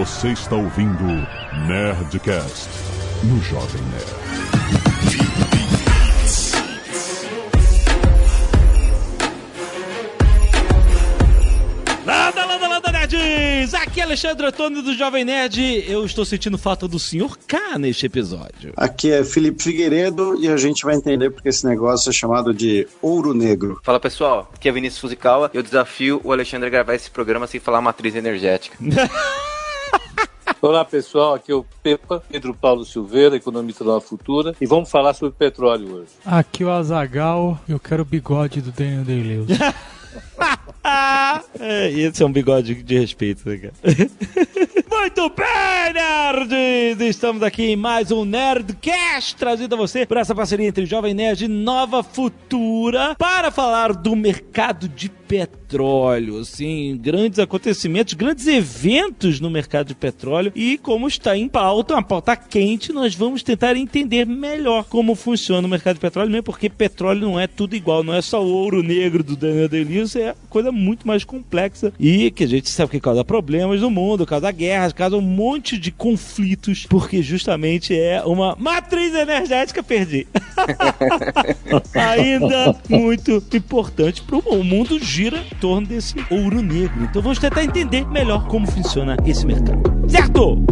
Você está ouvindo Nerdcast no Jovem Nerd. Landa, landa, landa, nerds! Aqui é Alexandre Antônio do Jovem Nerd. Eu estou sentindo falta do Sr. K neste episódio. Aqui é Felipe Figueiredo e a gente vai entender porque esse negócio é chamado de ouro negro. Fala pessoal, aqui é Vinícius Fuzikawa. Eu desafio o Alexandre a gravar esse programa sem falar matriz energética. Olá pessoal, aqui é o Pepa, Pedro Paulo Silveira, economista da Futura, e vamos falar sobre petróleo hoje. Aqui é o Azagal, eu quero o bigode do Daniel Day-Lewis. é, esse é um bigode de respeito, né, cara? Muito bem, nerds! Estamos aqui em mais um Nerdcast trazido a você por essa parceria entre Jovem Nerd e Nova Futura para falar do mercado de petróleo, assim, grandes acontecimentos, grandes eventos no mercado de petróleo e como está em pauta, uma pauta quente, nós vamos tentar entender melhor como funciona o mercado de petróleo, mesmo porque petróleo não é tudo igual, não é só o ouro negro do Daniel Day-Lewis, é coisa muito mais complexa e que a gente sabe que causa problemas no mundo, causa causa um monte de conflitos, porque justamente é uma matriz energética, perdi. Ainda muito importante para o mundo gira em torno desse ouro negro. Então vamos tentar entender melhor como funciona esse mercado. Certo?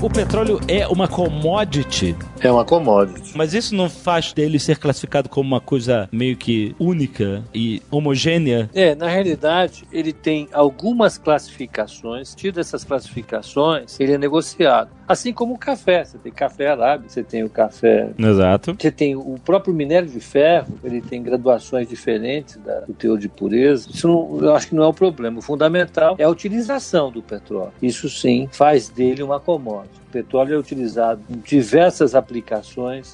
O petróleo é uma commodity É uma commodity. mas isso não faz dele ser classificado como uma coisa meio que única e homogênea? É, na realidade, ele tem algumas classificações. Tido essas classificações, ele é negociado. Assim como o café. Você tem café arábica, você tem o café Exato. Você tem o próprio minério de ferro, ele tem graduações diferentes da- do teor de pureza. Isso não- eu acho que não é o problema. O fundamental é a utilização do petróleo. Isso sim faz dele uma commodity. O petróleo é utilizado em diversas aplicações,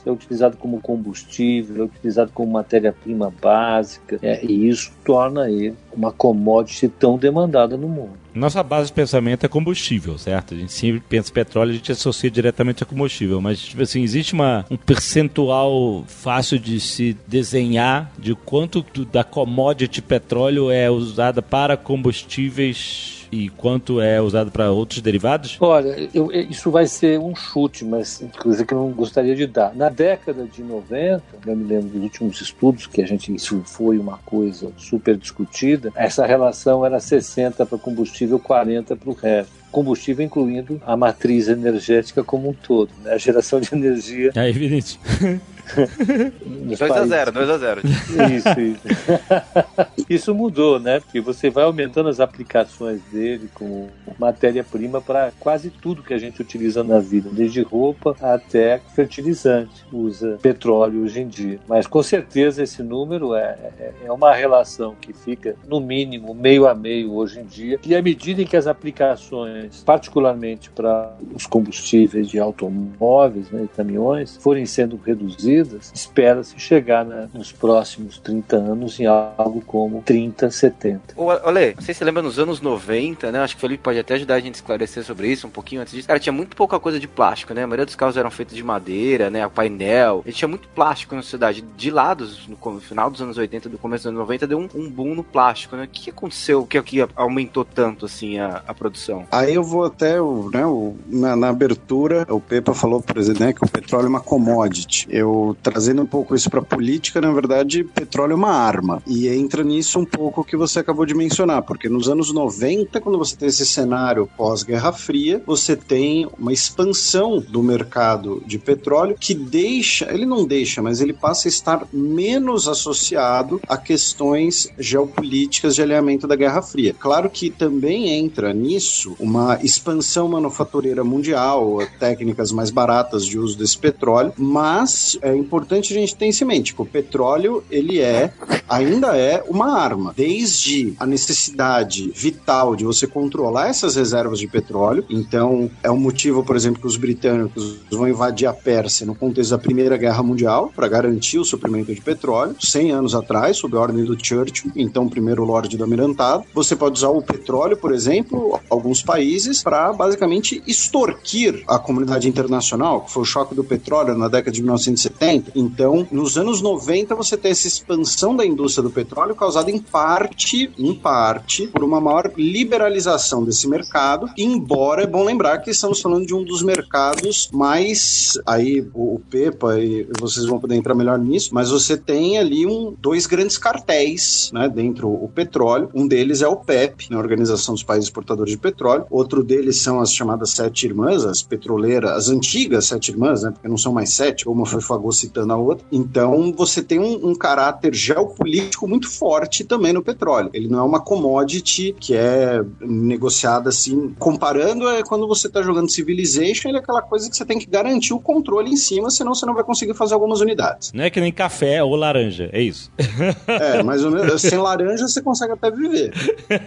é utilizado como combustível, é utilizado como matéria-prima básica, é, e isso torna ele uma commodity tão demandada no mundo. Nossa base de pensamento é combustível, certo? A gente sempre pensa em petróleo, a gente associa diretamente a combustível, mas tipo assim, existe uma, um percentual fácil de se desenhar de quanto do- da commodity petróleo é usada para combustíveis e quanto é usado para outros derivados? Olha, eu- isso vai ser um chute, mas coisa que eu não gostaria de dar. Na década de 90, eu me lembro dos últimos estudos que a gente isso foi uma coisa super discutida. Essa relação era 60 para combustível, 40 para o resto. Combustível incluindo a matriz energética como um todo, né? a geração de energia. É evidente. nos 2 a países. 0 2 a 0 Isso, isso. Isso mudou, né? Porque você vai aumentando as aplicações dele como matéria-prima para quase tudo que a gente utiliza na vida, desde roupa até fertilizante. Usa petróleo hoje em dia. Mas com certeza esse número é, é, é uma relação que fica, no mínimo, meio a meio hoje em dia. E à medida em que as aplicações, particularmente para os combustíveis de automóveis né, e caminhões, forem sendo reduzidas, espera-se chegar né, nos próximos 30 anos em algo como 30, 70. Ô, Olê, não sei se você lembra nos anos 90, né? Acho que o Felipe pode até ajudar a gente a esclarecer sobre isso um pouquinho antes disso. Cara, tinha muito pouca coisa de plástico, né? A maioria dos carros eram feitos de madeira, né? O painel. E tinha muito plástico na sociedade. De lados, no final dos anos 80, do começo dos anos 90, deu um, um boom no plástico, né? O que aconteceu que, que aumentou tanto, assim, a, a produção? Aí eu vou até, o, né, o- na, na abertura, o Pepa falou, por exemplo, né, que o petróleo é uma commodity. Eu, trazendo um pouco isso para política, na verdade, petróleo é uma arma. E entra nisso um pouco o que você acabou de mencionar, porque nos anos 90, quando você tem esse cenário pós-Guerra Fria, você tem uma expansão do mercado de petróleo que deixa, ele não deixa, mas ele passa a estar menos associado a questões geopolíticas de alinhamento da Guerra Fria. Claro que também entra nisso uma expansão manufatureira mundial, técnicas mais baratas de uso desse petróleo, mas é importante a gente ter isso em mente, que o petróleo, ele é, ainda é uma arma, desde a necessidade vital de você controlar essas reservas de petróleo, então é um motivo, por exemplo, que os britânicos vão invadir a Pérsia no contexto da Primeira Guerra Mundial, para garantir o suprimento de petróleo, 100 anos atrás, sob a ordem do Churchill, então primeiro Lorde do Almirantado. Você pode usar o petróleo, por exemplo, alguns países, para basicamente extorquir a comunidade internacional, que foi o choque do petróleo na década de 1970, 70. Então, nos anos 90, você tem essa expansão da indústria do petróleo causada em parte, em parte, por uma maior liberalização desse mercado, embora é bom lembrar que estamos falando de um dos mercados mais, aí o, Pepa e vocês vão poder entrar melhor nisso, mas você tem ali um, dois grandes cartéis, né, dentro o petróleo, um deles é o PEP, na né, Organização dos Países Exportadores de Petróleo, outro deles são as chamadas sete irmãs, as petroleiras, as antigas sete irmãs, né, porque não são mais sete, uma foi fagocitando a outra, então você tem um, um caráter geopolítico muito forte também no petróleo, ele não é uma commodity que é negociada assim, comparando é quando você está jogando Civilization, ele é aquela coisa que você tem que garantir o controle em cima, senão você não vai conseguir fazer algumas unidades. Não é que nem café ou laranja, é isso. É, mais ou menos. Sem laranja você consegue até viver.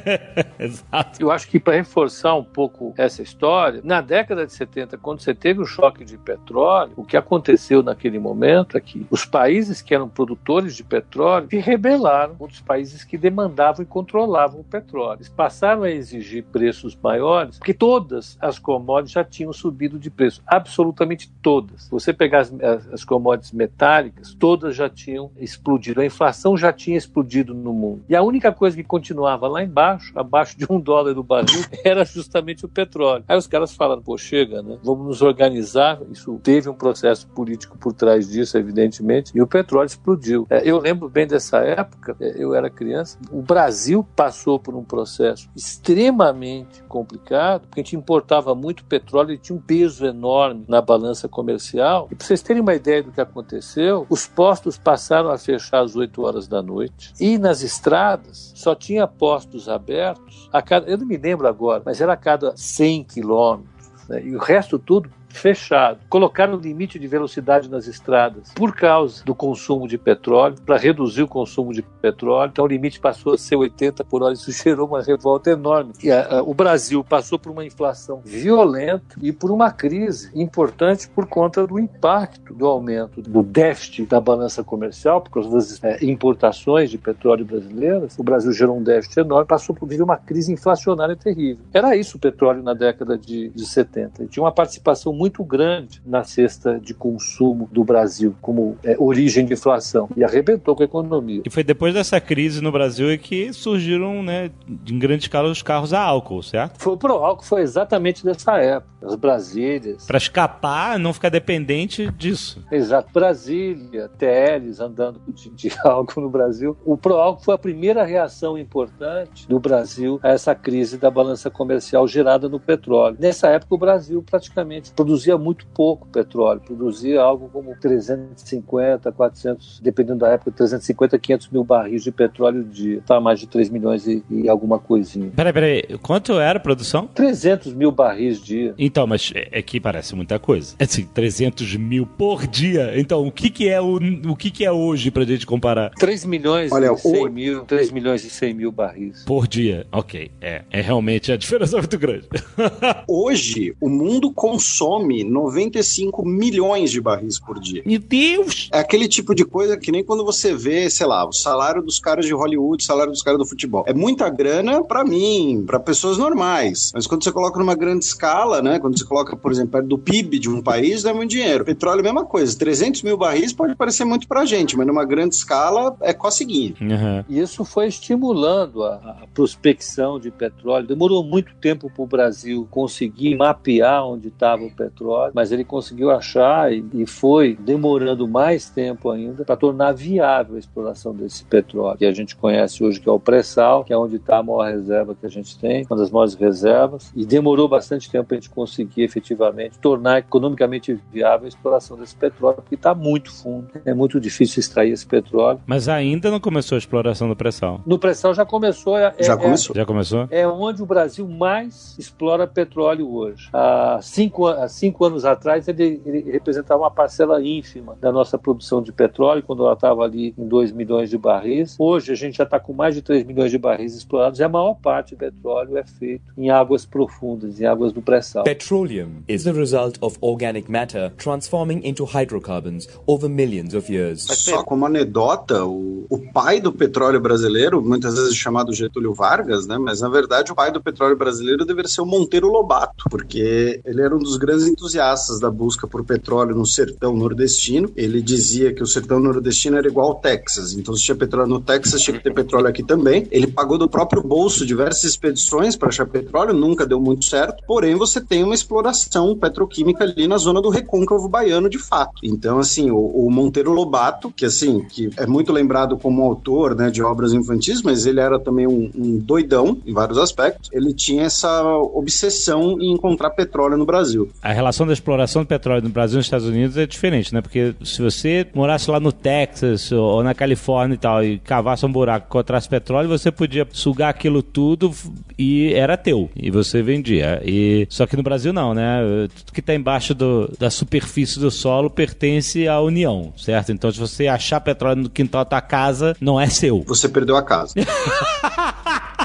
Exato. Eu acho que para reforçar um pouco essa história, na década de 70, quando você teve o choque de petróleo, o que aconteceu naquele momento é que os países que eram produtores de petróleo se rebelaram contra os países que demandavam e controlavam o petróleo. Eles passaram a exigir preços maiores, porque todas as commodities já tinham subido de preço, absolutamente todas. Se você pegar as, as commodities metálicas, todas já tinham explodido. A inflação já tinha explodido no mundo. E a única coisa que continuava lá embaixo, abaixo de um dólar do barril, era justamente o petróleo. Aí os caras falaram, pô, chega, né? Vamos nos organizar. Isso teve um processo político por trás disso, evidentemente, e o petróleo explodiu. É, eu lembro bem dessa época, é, eu era criança, o Brasil passou por um processo extremamente complicado, porque a gente importava muito petróleo e tinha um peso enorme na balança comercial. E para vocês terem uma ideia do que aconteceu, os postos passaram a fechar às 8 horas da noite e nas estradas só tinha postos abertos a cada, eu não me lembro agora, mas era a cada 100 quilômetros. Né? E o resto tudo fechado. Colocaram limite de velocidade nas estradas por causa do consumo de petróleo, para reduzir o consumo de petróleo. Então o limite passou a ser 80 por hora. Isso gerou uma revolta enorme. E a, a, o Brasil passou por uma inflação violenta e por uma crise importante por conta do impacto do aumento do déficit da balança comercial, por causa das é, importações de petróleo brasileiras. O Brasil gerou um déficit enorme, passou por viver uma crise inflacionária terrível. Era isso o petróleo na década de, de 70. Ele tinha uma participação muito grande na cesta de consumo do Brasil, como é, origem de inflação, e arrebentou com a economia. E foi depois dessa crise no Brasil que surgiram, né, em grande escala, os carros a álcool, certo? Foi pro álcool, foi exatamente dessa época. As Brasílias. Para escapar, não ficar dependente disso. Exato. Brasília, TLs andando de, de álcool no Brasil. O pro álcool foi a primeira reação importante do Brasil a essa crise da balança comercial gerada no petróleo. Nessa época, o Brasil praticamente produzia muito pouco petróleo, produzia algo como 350, 400, dependendo da época, 350, 500 mil barris de petróleo dia. Tá mais de 3 milhões e, e alguma coisinha. Peraí, peraí, quanto era a produção? 300 mil barris dia. Então, mas é, é que parece muita coisa. É assim, 300 mil por dia. Então, o que que é o, o que que é hoje pra gente comparar? 3 milhões Olha, e 100 o... mil, 3 milhões e 100 mil barris. Por dia, ok. É, é realmente a diferença é muito grande. hoje, o mundo consome consome 95 milhões de barris por dia. Meu Deus! É aquele tipo de coisa que nem quando você vê, sei lá, o salário dos caras de Hollywood, o salário dos caras do futebol. É muita grana para mim, para pessoas normais. Mas quando você coloca numa grande escala, né? Quando você coloca, por exemplo, perto do PIB de um país, dá muito dinheiro. Petróleo é a mesma coisa. 300 mil barris pode parecer muito pra gente, mas numa grande escala é coceguinha. Uhum. E isso foi estimulando a, a prospecção de petróleo. Demorou muito tempo para o Brasil conseguir mapear onde estava o petróleo, mas ele conseguiu achar e, e foi demorando mais tempo ainda para tornar viável a exploração desse petróleo que a gente conhece hoje, que é o pré-sal, que é onde está a maior reserva que a gente tem, uma das maiores reservas, e demorou bastante tempo para a gente conseguir efetivamente tornar economicamente viável a exploração desse petróleo, porque está muito fundo, é muito difícil extrair esse petróleo. Mas ainda não começou a exploração do pré-sal? No pré-sal já começou. É, já é, começou. já começou? É onde o Brasil mais explora petróleo hoje. Há cinco, há cinco anos atrás, ele, ele representava uma parcela ínfima da nossa produção de petróleo, quando ela estava ali em 2 milhões de barris. Hoje, a gente já está com mais de 3 milhões de barris explorados e a maior parte do petróleo é feito em águas profundas, em águas do pré-sal. Petroleum is the result of organic matter transforming into hydrocarbons over millions of years. Só como anedota, o, o pai do petróleo brasileiro, muitas vezes chamado Getúlio Vargas, né? Mas na verdade o pai do petróleo brasileiro deveria ser o Monteiro Lobato, porque ele era um dos grandes entusiastas da busca por petróleo no sertão nordestino. Ele dizia que o sertão nordestino era igual ao Texas. Então, se tinha petróleo no Texas, tinha que ter petróleo aqui também. Ele pagou do próprio bolso diversas expedições para achar petróleo, nunca deu muito certo. Porém, você tem uma exploração petroquímica ali na zona do recôncavo baiano, de fato. Então, assim, o, o Monteiro Lobato, que assim, que é muito lembrado como autor né, de obras infantis, mas ele era também um, um doidão em vários aspectos. Ele tinha essa obsessão em encontrar petróleo no Brasil. A relação da exploração do petróleo no Brasil e nos Estados Unidos é diferente, né? Porque se você morasse lá no Texas ou na Califórnia e tal e cavasse um buraco, encontrasse petróleo, você podia sugar aquilo tudo e era teu. E você vendia. E só que no Brasil não, né? Tudo que está embaixo do, da superfície do solo pertence à União, certo? Então se você achar petróleo no quintal da tua casa, não é seu. Você perdeu a casa.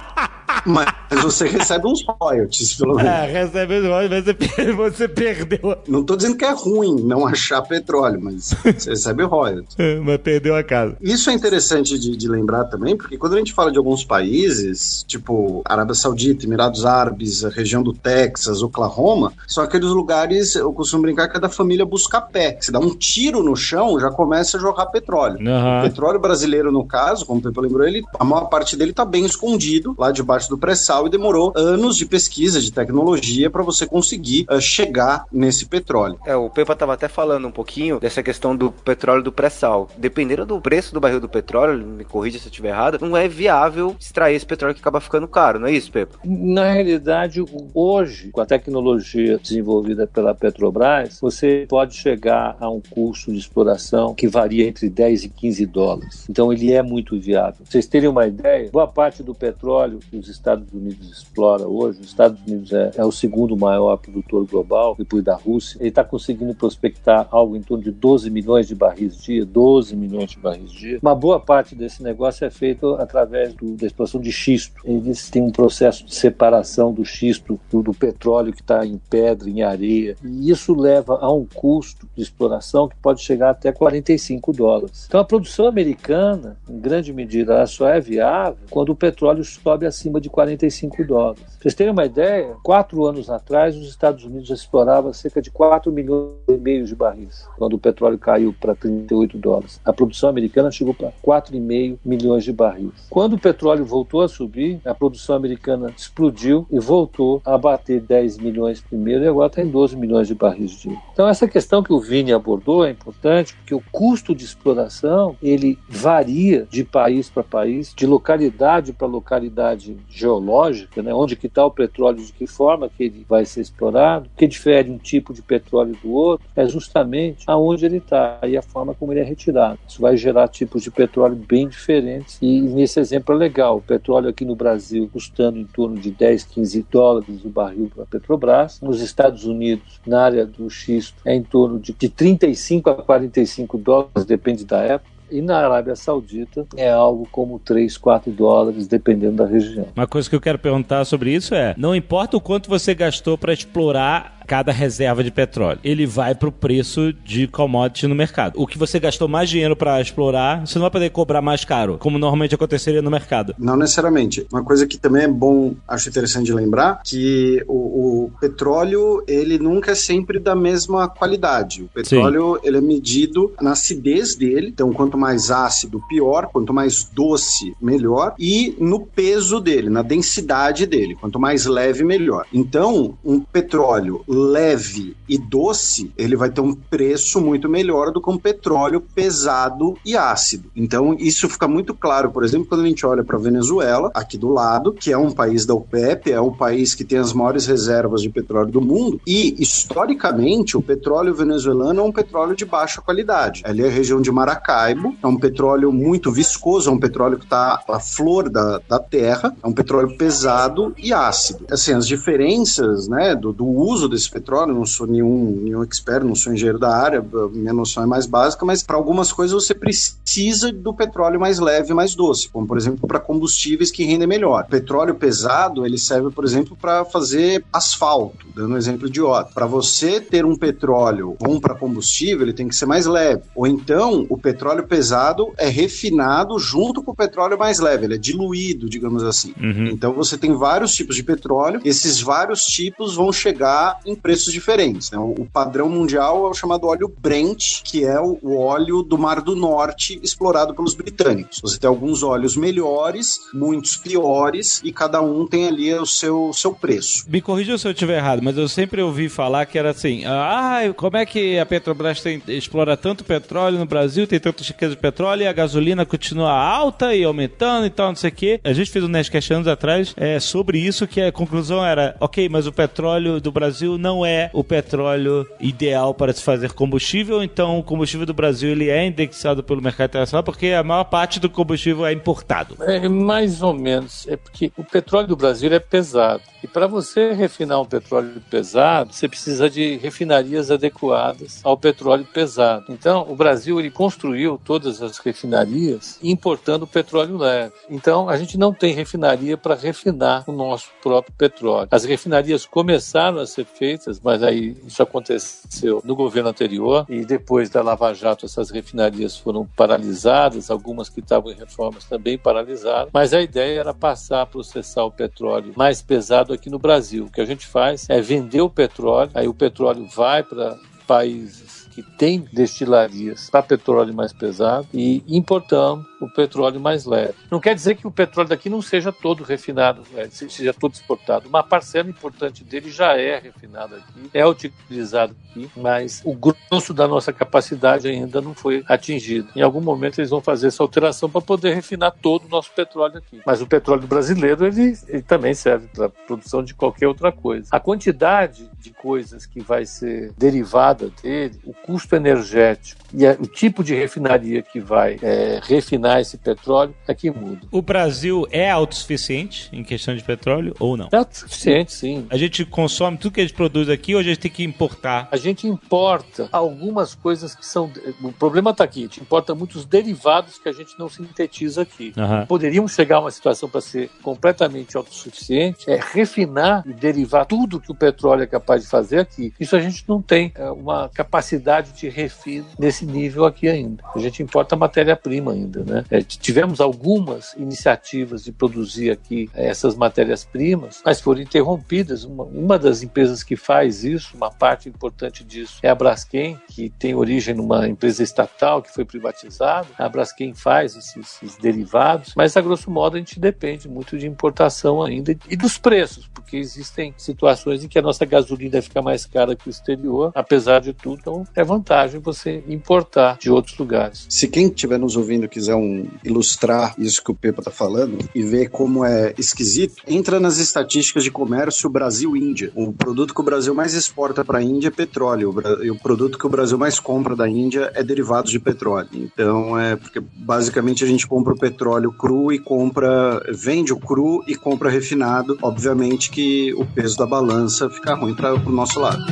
Mas você recebe uns royalties, pelo menos. É, recebe os royalties, mas você, você perdeu. Não tô dizendo que é ruim não achar petróleo, mas você recebe royalties. mas perdeu a casa. Isso é interessante de, de, lembrar também, porque quando a gente fala de alguns países, tipo Arábia Saudita, Emirados Árabes, a região do Texas, Oklahoma, são aqueles lugares, eu costumo brincar, que é da família busca pé. Se dá um tiro no chão, já começa a jorrar petróleo. Uhum. O petróleo brasileiro, no caso, como o Pepe lembrou, ele, a maior parte dele tá bem escondido lá debaixo do pré-sal e demorou anos de pesquisa, de tecnologia para você conseguir uh, chegar nesse petróleo. É, o Pepa estava até falando um pouquinho dessa questão do petróleo do pré-sal. Dependendo do preço do barril do petróleo, me corrija se eu estiver errado, não é viável extrair esse petróleo que acaba ficando caro, não é isso, Pepa? Na realidade, hoje, com a tecnologia desenvolvida pela Petrobras, você pode chegar a um custo de exploração que varia entre 10 e 15 dólares. Então ele é muito viável. Pra vocês terem uma ideia, boa parte do petróleo que os Estados Unidos explora hoje, os Estados Unidos é, é o segundo maior produtor global, depois da Rússia, ele está conseguindo prospectar algo em torno de 12 milhões de barris dia, 12 milhões de barris dia. Uma boa parte desse negócio é feito através do, da exploração de xisto. Eles têm um processo de separação do xisto do, do petróleo que está em pedra, em areia, e isso leva a um custo de exploração que pode chegar até 45 dólares. Então a produção americana, em grande medida, ela só é viável quando o petróleo sobe acima de 45 dólares. Pra vocês terem uma ideia, quatro anos atrás, os Estados Unidos exploravam cerca de 4 milhões e meio de barris, quando o petróleo caiu para 38 dólares. A produção americana chegou para 4,5 milhões de barris. Quando o petróleo voltou a subir, a produção americana explodiu e voltou a bater 10 milhões primeiro e agora está em 12 milhões de barris dia. Então essa questão que o Vini abordou é importante porque o custo de exploração ele varia de país para país, de localidade para localidade geológica, né? onde que está o petróleo, de que forma que ele vai ser explorado, o que difere um tipo de petróleo do outro, é justamente aonde ele está e a forma como ele é retirado. Isso vai gerar tipos de petróleo bem diferentes e nesse exemplo é legal, o petróleo aqui no Brasil custando em torno de 10, 15 dólares o barril para a Petrobras, nos Estados Unidos, na área do xisto, é em torno de, de 35 a 45 dólares, depende da época, e na Arábia Saudita é algo como 3, 4 dólares, dependendo da região. Uma coisa que eu quero perguntar sobre isso é: não importa o quanto você gastou para explorar cada reserva de petróleo. Ele vai para o preço de commodity no mercado. O que você gastou mais dinheiro para explorar, você não vai poder cobrar mais caro, como normalmente aconteceria no mercado. Não necessariamente. Uma coisa que também é bom, acho interessante de lembrar, que o, o petróleo, ele nunca é sempre da mesma qualidade. O petróleo, Sim. ele é medido na acidez dele, então quanto mais ácido, pior, quanto mais doce, melhor, e no peso dele, na densidade dele, quanto mais leve, melhor. Então, um petróleo leve e doce, ele vai ter um preço muito melhor do que um petróleo pesado e ácido. Então, isso fica muito claro, por exemplo, quando a gente olha para Venezuela, aqui do lado, que é um país da OPEP, é um país que tem as maiores reservas de petróleo do mundo, e historicamente o petróleo venezuelano é um petróleo de baixa qualidade. Ali é a região de Maracaibo, é um petróleo muito viscoso, é um petróleo que está a flor da, da terra, é um petróleo pesado e ácido. Assim, as diferenças né, do, do uso desse petróleo, não sou nenhum, nenhum expert, não sou engenheiro da área, minha noção é mais básica, mas para algumas coisas você precisa do petróleo mais leve, mais doce, como por exemplo para combustíveis que rendem melhor. O petróleo pesado, ele serve, por exemplo, para fazer asfalto, dando um exemplo de idiota. Para você ter um petróleo bom para combustível, ele tem que ser mais leve. Ou então, o petróleo pesado é refinado junto com o petróleo mais leve, ele é diluído, digamos assim. Uhum. Então você tem vários tipos de petróleo, esses vários tipos vão chegar em preços diferentes. Né? O, padrão mundial é o chamado óleo Brent, que é o óleo do Mar do Norte explorado pelos britânicos. Você tem alguns óleos melhores, muitos piores, e cada um tem ali o seu, seu preço. Me corrija se eu estiver errado, mas eu sempre ouvi falar que era assim: ah, como é que a Petrobras tem, explora tanto petróleo no Brasil, tem tantas riquezas de petróleo e a gasolina continua alta e aumentando e tal, não sei o quê. A gente fez um Nerdcast anos atrás é, sobre isso, que a conclusão era: ok, mas o petróleo do Brasil não é o petróleo ideal para se fazer combustível, então o combustível do Brasil ele é indexado pelo mercado internacional porque a maior parte do combustível é importado. É mais ou menos, é porque o petróleo do Brasil é pesado. E para você refinar um petróleo pesado, você precisa de refinarias adequadas ao petróleo pesado. Então, o Brasil ele construiu todas as refinarias importando petróleo leve. Então, a gente não tem refinaria para refinar o nosso próprio petróleo. As refinarias começaram a ser feitas, mas aí isso aconteceu no governo anterior e depois da Lava Jato essas refinarias foram paralisadas, algumas que estavam em reformas também paralisadas, mas a ideia era passar a processar o petróleo mais pesado aqui no Brasil. O que a gente faz é vender o petróleo, aí o petróleo vai para países que têm destilarias para petróleo mais pesado e importamos o petróleo mais leve. Não quer dizer que o petróleo daqui não seja todo refinado, né, seja todo exportado. Uma parcela importante dele já é refinada aqui, é utilizado aqui, mas o grosso da nossa capacidade ainda não foi atingido. Em algum momento eles vão fazer essa alteração para poder refinar todo o nosso petróleo aqui. Mas o petróleo brasileiro ele, ele também serve para produção de qualquer outra coisa. A quantidade de coisas que vai ser derivada dele, o custo energético e o tipo de refinaria que vai é, refinar esse petróleo é que muda. O Brasil é autossuficiente em questão de petróleo ou não? É autossuficiente, sim. A gente consome tudo que a gente produz aqui ou a gente tem que importar? A gente importa algumas coisas que são. O problema está aqui, a gente importa muitos derivados que a gente não sintetiza aqui. Uhum. Poderíamos chegar a uma situação para ser completamente autossuficiente, é refinar e derivar tudo que o petróleo é capaz de fazer aqui. Isso a gente não tem é, uma capacidade de refino nesse nível aqui ainda. A gente importa matéria-prima ainda, né? É, tivemos algumas iniciativas de produzir aqui é, essas matérias-primas, mas foram interrompidas. Uma, uma, das empresas que faz isso, uma parte importante disso, é a Braskem, que tem origem numa empresa estatal que foi privatizada. A Braskem faz esses, esses derivados, mas a grosso modo a gente depende muito de importação ainda e dos preços, porque existem situações em que a nossa gasolina fica mais cara que o exterior, apesar de tudo, então é vantagem você importar de outros lugares. Se quem estiver nos ouvindo quiser um, ilustrar isso que o Pepa está falando e ver como é esquisito, entra nas estatísticas de comércio Brasil-Índia. O produto que o Brasil mais exporta para a Índia é petróleo, e o produto que o Brasil mais compra da Índia é derivados de petróleo. Então é porque basicamente a gente compra o petróleo cru e compra, vende o cru e compra refinado. Obviamente que o peso da balança fica ruim para o nosso lado.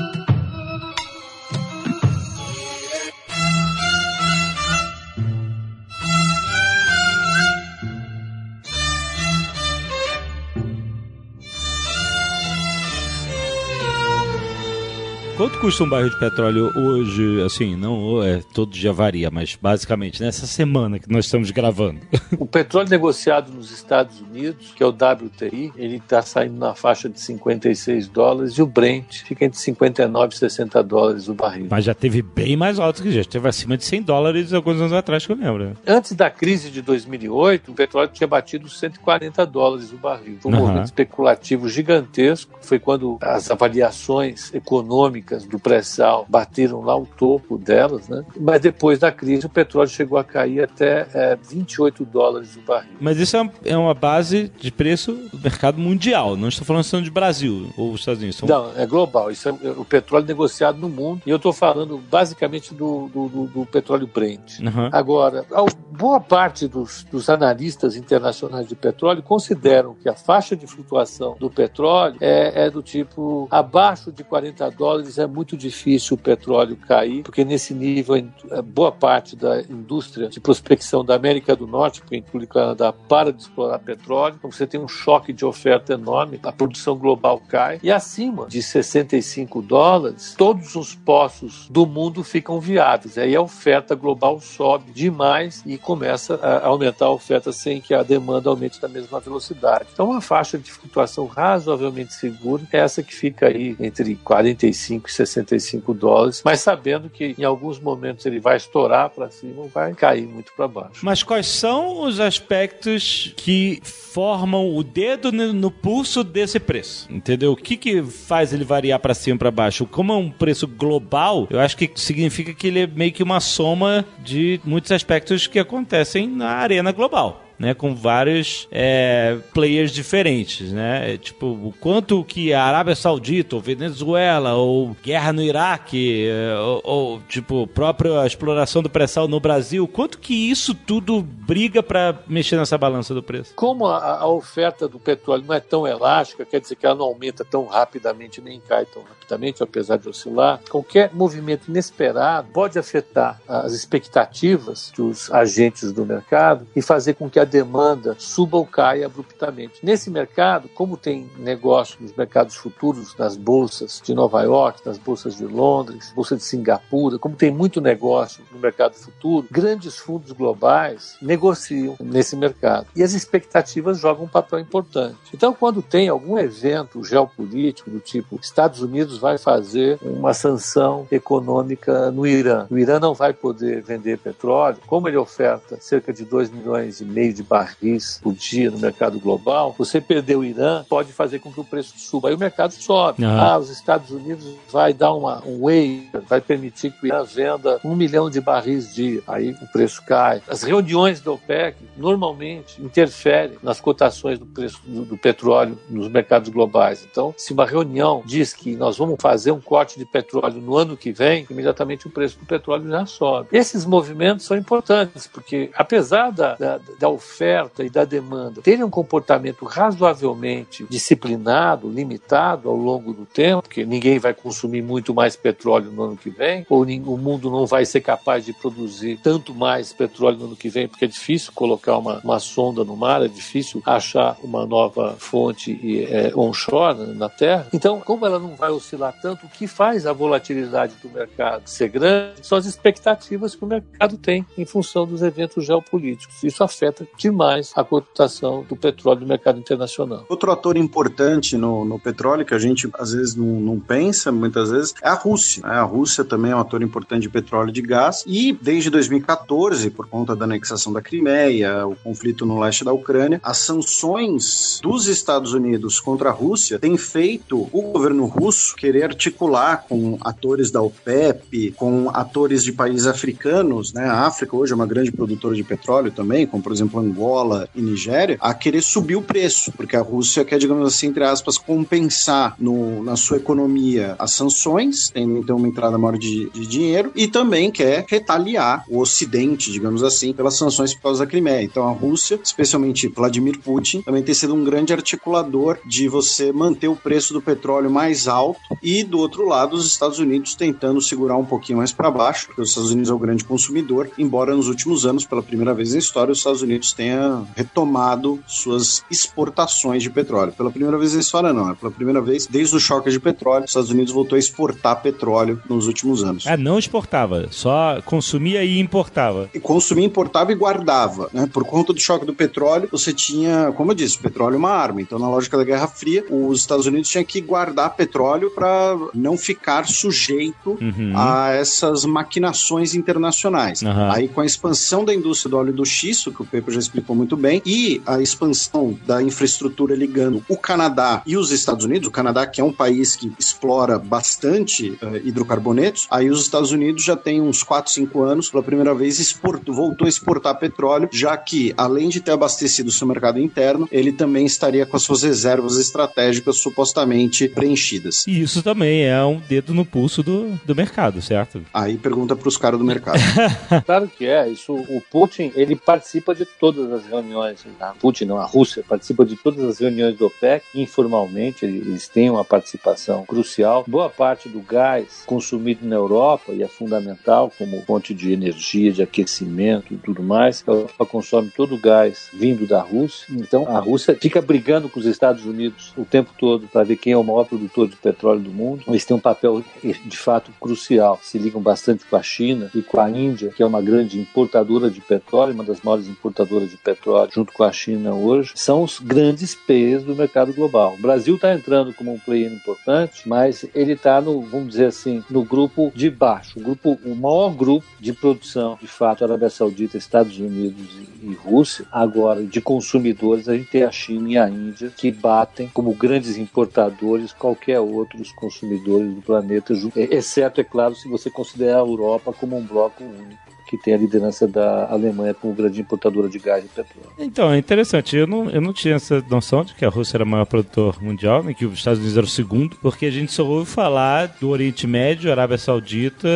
Quanto custa um barril de petróleo hoje? Assim, não é todo dia varia, mas basicamente nessa semana que nós estamos gravando. O petróleo negociado nos Estados Unidos, que é o WTI, ele está saindo na faixa de 56 dólares e o Brent fica entre 59 e 60 dólares o barril. Mas já teve bem mais alto que já teve acima de 100 dólares alguns anos atrás que eu lembro. Antes da crise de 2008, o petróleo tinha batido 140 dólares o barril. Foi um uhum. movimento especulativo gigantesco. Foi quando as avaliações econômicas do pré-sal bateram lá o topo delas, né? Mas depois da crise o petróleo chegou a cair até é, 28 dólares o barril. Mas isso é uma, é uma, base de preço do mercado mundial, não estou falando só de Brasil ou Estados Unidos. São... Não, é global. Isso é o petróleo negociado no mundo e eu estou falando basicamente do, do, do, do petróleo Brent. Uhum. Agora, boa parte dos, dos analistas internacionais de petróleo consideram que a faixa de flutuação do petróleo é, é do tipo abaixo de 40 dólares é muito difícil o petróleo cair, porque nesse nível, boa parte da indústria de prospecção da América do Norte, que inclui o Canadá, para de explorar petróleo. Então você tem um choque de oferta enorme, a produção global cai. E acima de 65 dólares, todos os poços do mundo ficam viáveis. Aí a oferta global sobe demais e começa a aumentar a oferta sem que a demanda aumente na mesma velocidade. Então, uma faixa de flutuação razoavelmente segura é essa que fica aí entre 45 e 65 dólares, mas sabendo que em alguns momentos ele vai estourar para cima vai cair muito para baixo. Mas quais são os aspectos que formam o dedo no pulso desse preço? Entendeu? O que, que faz ele variar para cima e para baixo? Como é um preço global, eu acho que significa que ele é meio que uma soma de muitos aspectos que acontecem na arena global né, com vários é, players diferentes, né? É, tipo, o quanto que a Arábia Saudita, ou Venezuela, ou guerra no Iraque, é, ou, ou tipo, própria exploração do pré-sal no Brasil, quanto que isso tudo briga para mexer nessa balança do preço? Como a, a, oferta do petróleo não é tão elástica, quer dizer que ela não aumenta tão rapidamente nem cai tão rapidamente, apesar de oscilar, qualquer movimento inesperado pode afetar as expectativas dos agentes do mercado e fazer com que a demanda suba ou caia abruptamente. Nesse mercado, como tem negócio nos mercados futuros, nas bolsas de Nova York, nas bolsas de Londres, bolsa de Singapura, como tem muito negócio no mercado futuro, grandes fundos globais negociam nesse mercado. E as expectativas jogam um papel importante. Então, quando tem algum evento geopolítico do tipo Estados Unidos vai fazer uma sanção econômica no Irã, o Irã não vai poder vender petróleo, como ele oferta cerca de 2 milhões e meio de de barris por dia no mercado global, você perder o Irã pode fazer com que o preço suba. Aí o mercado sobe. Uhum. Ah, os Estados Unidos vai dar uma, um waiver, vai permitir que o Irã venda um milhão de barris dia. Aí o preço cai. As reuniões do OPEC normalmente interferem nas cotações do preço do, do petróleo nos mercados globais. Então, se uma reunião diz que nós vamos fazer um corte de petróleo no ano que vem, imediatamente o preço do petróleo já sobe. Esses movimentos são importantes, porque apesar da, da, da oferta oferta e da demanda terem um comportamento razoavelmente disciplinado, limitado ao longo do tempo, que ninguém vai consumir muito mais petróleo no ano que vem, ou o mundo não vai ser capaz de produzir tanto mais petróleo no ano que vem, porque é difícil colocar uma, uma sonda no mar, é difícil achar uma nova fonte é, onshore na Terra. Então, como ela não vai oscilar tanto, o que faz a volatilidade do mercado ser grande são as expectativas que o mercado tem em função dos eventos geopolíticos. Isso afeta demais a cotação do petróleo no mercado internacional. Outro ator importante no, no petróleo, que a gente às vezes não, não, pensa, muitas vezes, é a Rússia. Né? A Rússia também é um ator importante de petróleo e de gás, e desde 2014, por conta da anexação da Crimeia, o conflito no leste da Ucrânia, as sanções dos Estados Unidos contra a Rússia têm feito o governo russo querer articular com atores da OPEP, com atores de países africanos, né? A África hoje é uma grande produtora de petróleo também, como por exemplo Angola e Nigéria, a querer subir o preço, porque a Rússia quer, digamos assim, entre aspas, compensar no, na sua economia as sanções, tendo então uma entrada maior de, de dinheiro, e também quer retaliar o Ocidente, digamos assim, pelas sanções por causa da Crimeia. Então a Rússia, especialmente Vladimir Putin, também tem sido um grande articulador de você manter o preço do petróleo mais alto e, do outro lado, os Estados Unidos tentando segurar um pouquinho mais para baixo, porque os Estados Unidos é o grande consumidor, embora nos últimos anos, pela primeira vez na história, os Estados Unidos tenha retomado suas exportações de petróleo. Pela primeira vez na história, não. É pela primeira vez, desde o choque de petróleo, os Estados Unidos voltou a exportar petróleo nos últimos anos. É, não exportava, só consumia e importava. E consumia, importava e guardava. Né? Por conta do choque do petróleo, você tinha, como eu disse, o petróleo é uma arma. Então, na lógica da Guerra Fria, os Estados Unidos tinham que guardar petróleo para não ficar sujeito uhum. a essas maquinações internacionais. Uhum. Aí, com a expansão da indústria do óleo do xisto, que o Pepe já explicou muito bem, e a expansão da infraestrutura ligando o Canadá e os Estados Unidos, o Canadá que é um país que explora bastante uh, hidrocarbonetos, aí os Estados Unidos já tem uns 4, 5 anos, pela primeira vez, exportou, voltou a exportar petróleo, já que, além de ter abastecido o seu mercado interno, ele também estaria com as suas reservas estratégicas supostamente preenchidas. E isso também é um dedo no pulso do, do mercado, certo? Aí pergunta para os caras do mercado. claro que é, isso o Putin, ele participa de todo todas as reuniões, a Putin não, a Rússia participa de todas as reuniões do OPEC, informalmente, eles têm uma participação crucial. Boa parte do gás consumido na Europa, e é fundamental como fonte de energia, de aquecimento e tudo mais, a Europa consome todo o gás vindo da Rússia. Então a Rússia fica brigando com os Estados Unidos o tempo todo para ver quem é o maior produtor de petróleo do mundo. Eles têm um papel de fato crucial. Se ligam bastante com a China e com a Índia, que é uma grande importadora de petróleo, uma das maiores importadoras de petróleo, junto com a China hoje, são os grandes players do mercado global. O Brasil está entrando como um player importante, mas ele está no, vamos dizer assim, no grupo de baixo, o grupo, o maior grupo de produção, de fato, Arábia Saudita, Estados Unidos e, Rússia. Agora, de consumidores, a gente tem a China e a Índia que batem como grandes importadores qualquer outros consumidores do planeta, exceto, é claro, se você considerar a Europa como um bloco único que tem a liderança da Alemanha como grande importadora de gás e petróleo. Então, é interessante. Eu não, eu não tinha essa noção de que a Rússia era o maior produtor mundial, nem que os Estados Unidos era o segundo, porque a gente só ouve falar do Oriente Médio, Arábia Saudita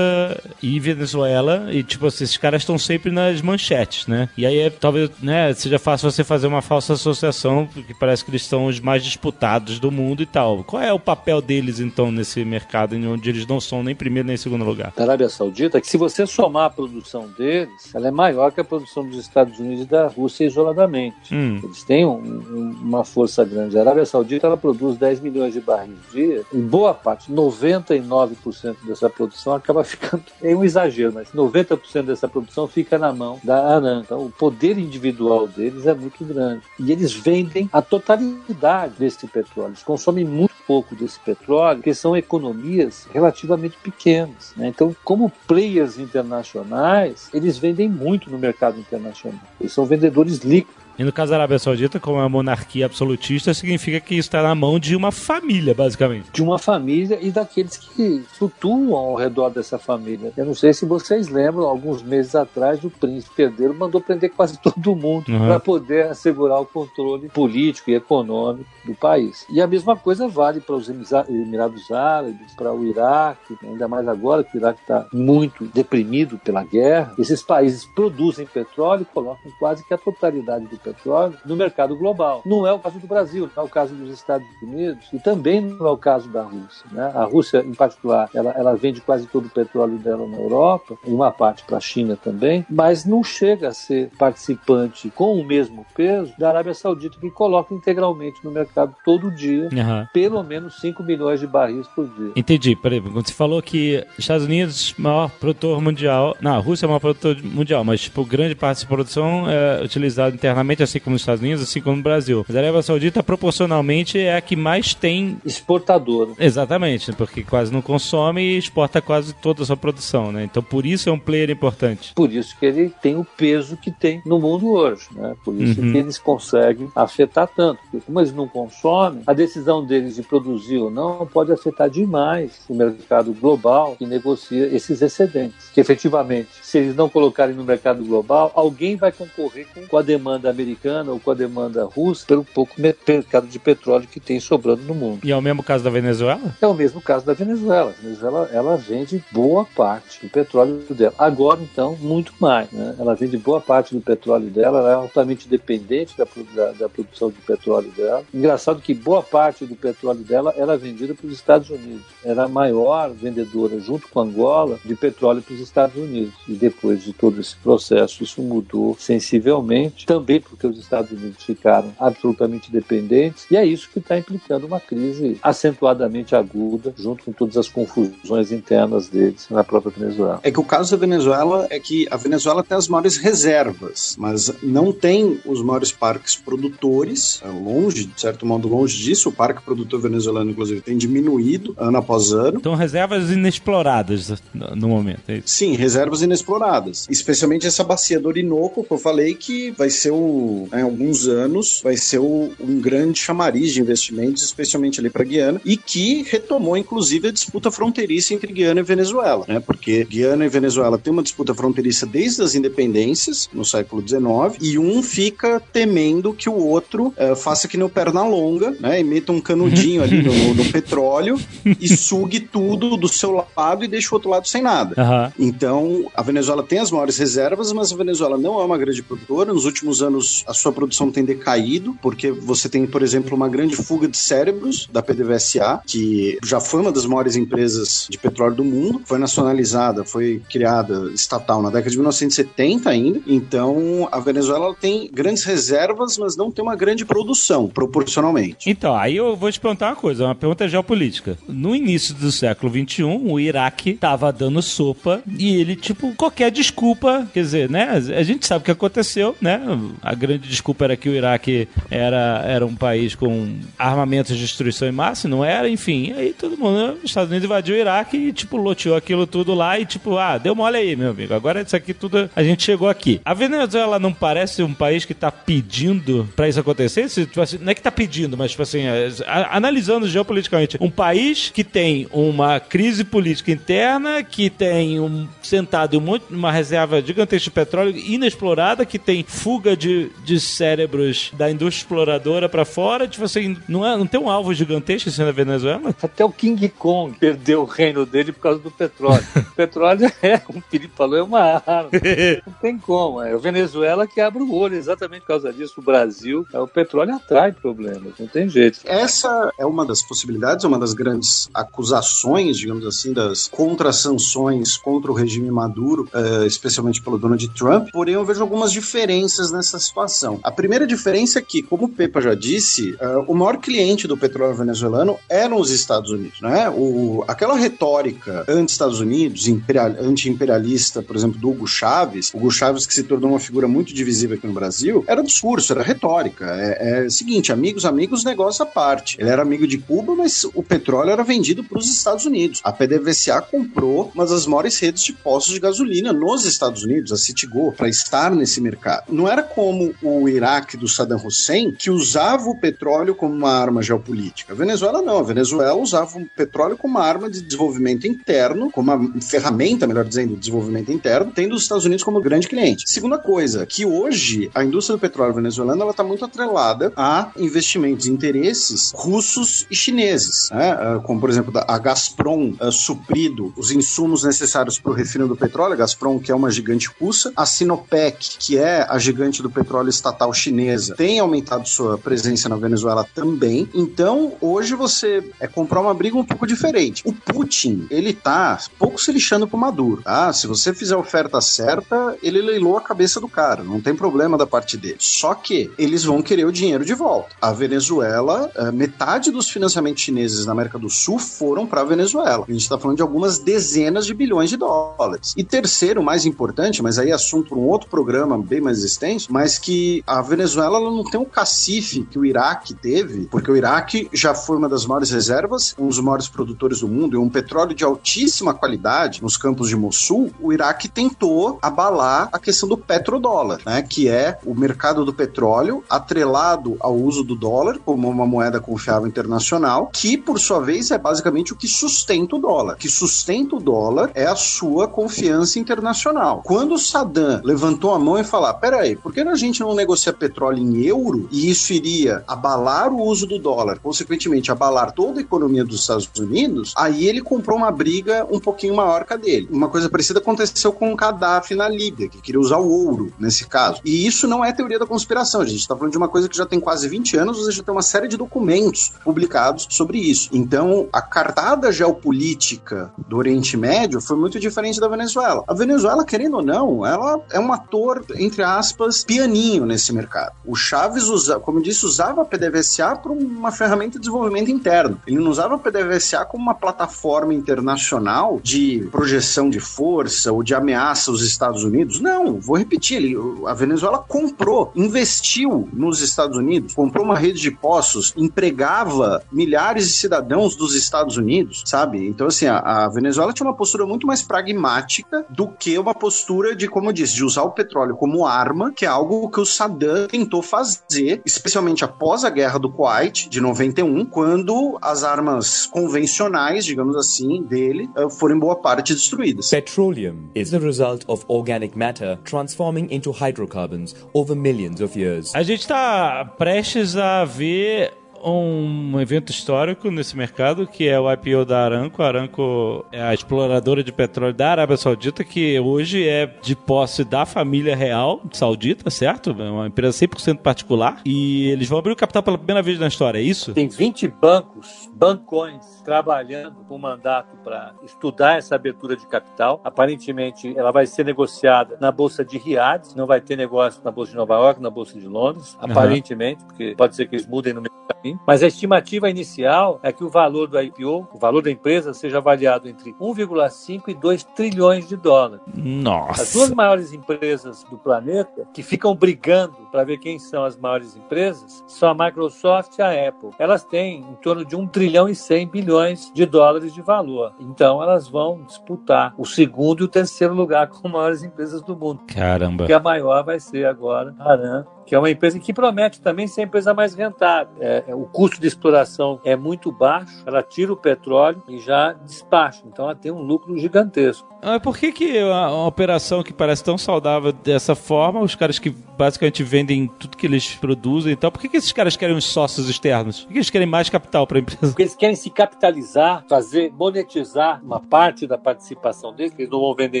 e Venezuela, e tipo assim, esses caras estão sempre nas manchetes, né? E aí é, talvez né, seja fácil você fazer uma falsa associação, porque parece que eles são os mais disputados do mundo e tal. Qual é o papel deles, então, nesse mercado, onde eles não são nem primeiro nem segundo lugar? Da Arábia Saudita, que se você somar a produção produção deles, ela é maior que a produção dos Estados Unidos e da Rússia isoladamente. Hum. Eles têm um, um, uma força grande. A Arábia Saudita ela produz 10 milhões de barris dia. Em boa parte, 99% dessa produção acaba ficando. É um exagero, mas 90% dessa produção fica na mão da ANAN. Então, o poder individual deles é muito grande. E eles vendem a totalidade desse petróleo. Eles consomem muito pouco desse petróleo, porque são economias relativamente pequenas. Né? Então, como players internacionais, eles vendem muito no mercado internacional. Eles são vendedores líquidos. E no caso da Arábia Saudita, como é uma monarquia absolutista, significa que está na mão de uma família, basicamente. De uma família e daqueles que flutuam ao redor dessa família. Eu não sei se vocês lembram, alguns meses atrás, o príncipe herdeiro mandou prender quase todo mundo uhum. para poder assegurar o controle político e econômico do país. E a mesma coisa vale para os Emirados Árabes, para o Iraque, ainda mais agora que o Iraque está muito deprimido pela guerra. Esses países produzem petróleo e colocam quase que a totalidade do petróleo no mercado global. Não é o caso do Brasil, não é o caso dos Estados Unidos e também não é o caso da Rússia. Né? A Rússia, em particular, ela, ela vende quase todo o petróleo dela na Europa, uma parte para a China também, mas não chega a ser participante com o mesmo peso da Arábia Saudita, que coloca integralmente no mercado todo dia uhum. pelo menos 5 milhões de barris por dia. Entendi. Peraí, quando você falou que Estados Unidos, maior produtor mundial, não, a Rússia é o maior produtor mundial, mas tipo, grande parte da produção é utilizada internamente assim como nos Estados Unidos, assim como no Brasil. Mas a Arábia Saudita, proporcionalmente, é a que mais tem. Exportadora. Exatamente, porque quase não consome e exporta quase toda a sua produção, né? Então, por isso é um player importante. Por isso que ele tem o peso que tem no mundo hoje, né? Por isso uhum. que eles conseguem afetar tanto. Porque como eles não consomem, a decisão deles de produzir ou não pode afetar demais o mercado global que negocia esses excedentes. Que efetivamente, se eles não colocarem no mercado global, alguém vai concorrer com a demanda americana americana ou com a demanda russa pelo pouco mercado de petróleo que tem sobrando no mundo. E é o mesmo caso da Venezuela? É o mesmo caso da Venezuela. A Venezuela ela vende boa parte do petróleo dela. Agora, então, muito mais. Né? Ela vende boa parte do petróleo dela, ela é altamente dependente da, da, da produção de petróleo dela. Engraçado que boa parte do petróleo dela era vendida para os Estados Unidos. Era a maior vendedora, junto com Angola, de petróleo para os Estados Unidos. E depois de todo esse processo, isso mudou sensivelmente, também porque os Estados Unidos ficaram absolutamente dependentes, e é isso que está implicando uma crise acentuadamente aguda, junto com todas as confusões internas deles na própria Venezuela. É que o caso da Venezuela é que a Venezuela tem as maiores reservas, mas não tem os maiores parques produtores, é longe, de certo modo, longe disso. O parque produtor venezuelano, inclusive, tem diminuído ano após ano. Então, reservas inexploradas no momento. É Sim, reservas inexploradas. Especialmente essa bacia do Orinoco, que eu falei que vai ser o próximo, né, alguns anos, vai ser o, um grande chamariz de investimentos, especialmente ali para Guiana, e que retomou, inclusive, a disputa fronteiriça entre Guiana e Venezuela, né? Porque Guiana e Venezuela têm uma disputa fronteiriça desde as independências, no século XIX, e um fica temendo que o outro uh, faça que nem o perna longa, né? E meta um canudinho ali no, no, petróleo e sugue tudo do seu lado e deixa o outro lado sem nada. Aham. Então, a Venezuela tem as maiores reservas, mas a Venezuela não é uma grande produtora. Nos últimos anos, a sua produção tem decaído, porque você tem, por exemplo, uma grande fuga de cérebros da PDVSA, que já foi uma das maiores empresas de petróleo do mundo, foi nacionalizada, foi criada estatal na década de 1970 ainda. Então, a Venezuela tem grandes reservas, mas não tem uma grande produção, proporcionalmente. Então, aí eu vou te perguntar uma coisa, uma pergunta geopolítica. No início do século XXI, o Iraque tava dando sopa e ele, tipo, qualquer desculpa, quer dizer, né? A gente sabe o que aconteceu, né? A grande desculpa era que o Iraque era, era um país com armamentos de destruição em massa, não era, enfim. Aí todo mundo, os Estados Unidos invadiu o Iraque e, tipo, loteou aquilo tudo lá e, tipo, ah, deu mole aí, meu amigo. Agora isso aqui tudo, a gente chegou aqui. A Venezuela não parece um país que tá pedindo pra isso acontecer? Se, tipo assim, não é que tá pedindo, mas, tipo assim, é, a- analisando geopoliticamente, um país que tem uma crise política interna, que tem um sentado um monte, uma reserva gigantesca de petróleo inexplorada, que tem fuga de, de cérebros da indústria exploradora pra fora, tipo assim, não, é, não tem um alvo gigantesco assim na Venezuela? Até o King Kong perdeu o reino dele por causa do petróleo. o petróleo é, como o Felipe falou, é uma arma. Não tem como. É o Venezuela que abre o olho exatamente por causa disso. O Brasil, é, o petróleo atrai problemas, não tem jeito. Essa é uma das possibilidades, uma das grandes acusações, digamos assim, das contra-sanções contra o regime Maduro, eh, especialmente pelo Donald Trump. Porém, eu vejo algumas diferenças nessa situação. A primeira diferença é que, como o Pepa já disse, eh, o maior cliente do petróleo venezuelano eram os Estados Unidos, né? O, aquela retórica anti-Estados Unidos, imperial- anti-imperialista, por exemplo, do Hugo Chávez, Hugo Chávez que se tornou uma figura muito divisível aqui no Brasil, era discurso, era retórica. É, é o seguinte, amigos, amigos, negócio à parte. Ele era amigo de Cuba, mas o petróleo era vendido para os Estados Unidos. A PDVSA comprou uma das maiores redes de postos de gasolina nos Estados Unidos, a Citigo, para estar nesse mercado. Não era como o Iraque do Saddam Hussein, que usava o petróleo como uma arma geopolítica. A Venezuela não. A Venezuela usava o petróleo como uma arma de desenvolvimento interno, como uma ferramenta, melhor dizendo, de desenvolvimento interno, tendo os Estados Unidos como grande cliente. Segunda coisa, que hoje a indústria do petróleo venezuelana ela está muito atrelada a investimentos e interesses russos e chineses, né? Ah, como por exemplo a Gazprom ah, suprido os insumos necessários para o refino do petróleo, a Gazprom que é uma gigante russa, a Sinopec que é a gigante do petróleo estatal chinesa, tem aumentado sua presença na Venezuela também. Então hoje você é comprar uma briga um pouco diferente. O Putin ele tá pouco se lixando pro Maduro, tá? Se você fizer a oferta certa, ele leilou a cabeça do cara, não tem problema da parte dele. Só que eles vão querer o dinheiro de volta. A Venezuela, eh, metade dos financiamentos chineses na América do Sul foram para a Venezuela. A gente está falando de algumas dezenas de bilhões de dólares. E terceiro, mais importante, mas aí é assunto para um outro programa bem mais extenso, mas que a Venezuela ela não tem o cacife que o Iraque teve, porque o Iraque já foi uma das maiores reservas, um dos maiores produtores do mundo e um petróleo de altíssima qualidade nos campos de Mossul. O Iraque tentou abalar a questão do petrodólar, né, que é o mercado do petróleo atrelado ao uso do dólar como uma moeda confiável internacional, que por sua vez é basicamente o que sustenta o dólar. O que sustenta o dólar é a sua confiança internacional. Quando o Saddam levantou a mão e falou: peraí, por que a gente não negocia petróleo em euro e isso iria abalar o uso do dólar, consequentemente abalar toda a economia dos Estados Unidos? Aí ele comprou uma briga um pouquinho maior que a dele. Uma coisa parecida aconteceu com o Gaddafi na Líbia, que queria usar o ouro nesse caso. E isso não é teoria da conspiração, a gente está falando de uma coisa que já tem quase 20 anos, você já tem uma série de documentos publicados sobre isso. Então, a cartada geopolítica do Oriente Médio foi muito diferente da Venezuela. A Venezuela, querendo ou não, ela é um ator, entre aspas, pianinho nesse mercado. O Chaves, usa, como eu disse, usava PDVSA para uma ferramenta de desenvolvimento interno. Ele não usava PDVSA como uma plataforma internacional de projeção de força ou de ameaça aos Estados Unidos. Não, vou repetir, ele, a Venezuela comprou, investiu nos Estados Unidos, comprou uma rede de poços, empregava milhares de cidadãos dos Estados Unidos, sabe? Então, assim, a, a Venezuela tinha uma postura muito mais pragmática do que uma postura de, como eu disse, de usar o petróleo como arma, que é algo o que o Saddam tentou fazer, especialmente após a guerra do Kuwait, de 91, quando as armas convencionais, digamos assim, dele, eh, foram em boa parte destruídas. Petroleum is the result of organic matter transforming into hydrocarbons over millions of years. A gente está prestes a ver um evento histórico nesse mercado, que é o IPO da Aramco. A Aramco é a exploradora de petróleo da Arábia Saudita, que hoje é de posse da família real saudita, certo? É uma empresa 100% particular. E eles vão abrir o capital pela primeira vez na história, é isso? Tem 20 bancos, bancões, trabalhando com mandato para estudar essa abertura de capital. Aparentemente, ela vai ser negociada na Bolsa de Riad, não vai ter negócio na Bolsa de Nova York, na Bolsa de Londres, aparentemente, porque pode ser que eles mudem no meio do caminho. Mas a estimativa inicial é que o valor do IPO, o valor da empresa, seja avaliado entre 1,5 e 2 trilhões de dólares. As duas Nossa. maiores empresas do planeta que ficam brigando para ver quem são as maiores empresas são a Microsoft e a Apple. Elas têm em torno de 1 trilhão e 100 bilhões de dólares de valor. Então elas vão disputar o segundo e o terceiro lugar com maiores empresas do mundo. Caramba. Que a maior vai ser agora a Aram, que é uma empresa que promete também ser a empresa mais rentável. É, é, o custo de exploração é muito baixo, ela tira o petróleo e já despacha. Então ela tem um lucro gigantesco. Mas por que, que uma, operação que parece tão saudável dessa forma, os caras que basicamente vendem tudo que eles produzem e tal, por que, que esses caras querem uns sócios externos? Por que eles querem mais capital para a empresa? Porque eles querem se capitalizar, fazer, monetizar uma parte da participação deles, que eles não vão vender